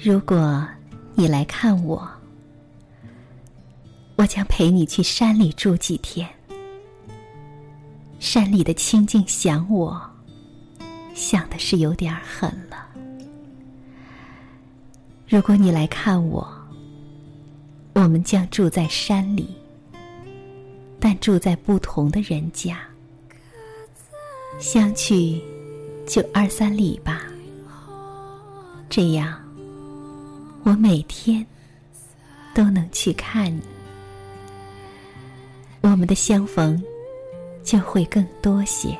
如果你来看我，我将陪你去山里住几天。山里的清静想我，想的是有点狠了。如果你来看我，我们将住在山里，但住在不同的人家，相去就二三里吧。这样。我每天都能去看你，我们的相逢就会更多些。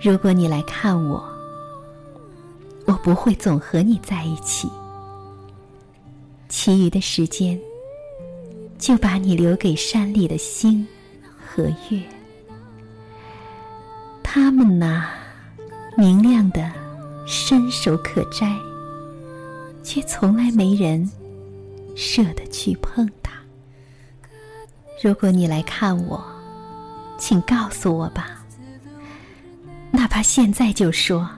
如果你来看我，我不会总和你在一起，其余的时间就把你留给山里的星和月，他们呐，明亮的。伸手可摘，却从来没人舍得去碰它。如果你来看我，请告诉我吧，哪怕现在就说，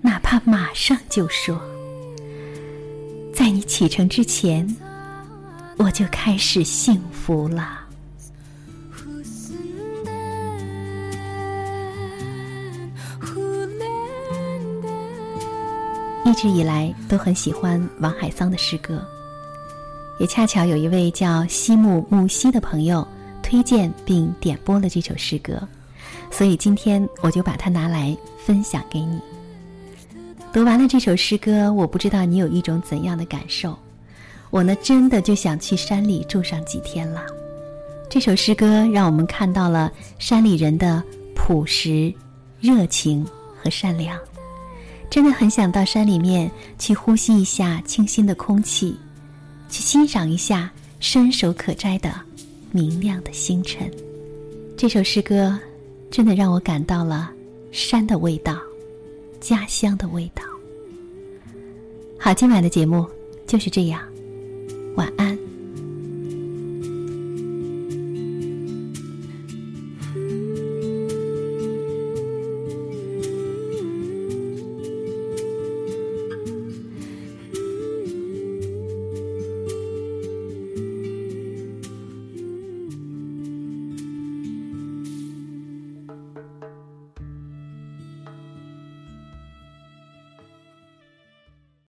哪怕马上就说，在你启程之前，我就开始幸福了。一直以来都很喜欢王海桑的诗歌，也恰巧有一位叫西木木西的朋友推荐并点播了这首诗歌，所以今天我就把它拿来分享给你。读完了这首诗歌，我不知道你有一种怎样的感受。我呢，真的就想去山里住上几天了。这首诗歌让我们看到了山里人的朴实、热情和善良。真的很想到山里面去呼吸一下清新的空气，去欣赏一下伸手可摘的明亮的星辰。这首诗歌真的让我感到了山的味道，家乡的味道。好，今晚的节目就是这样，晚安。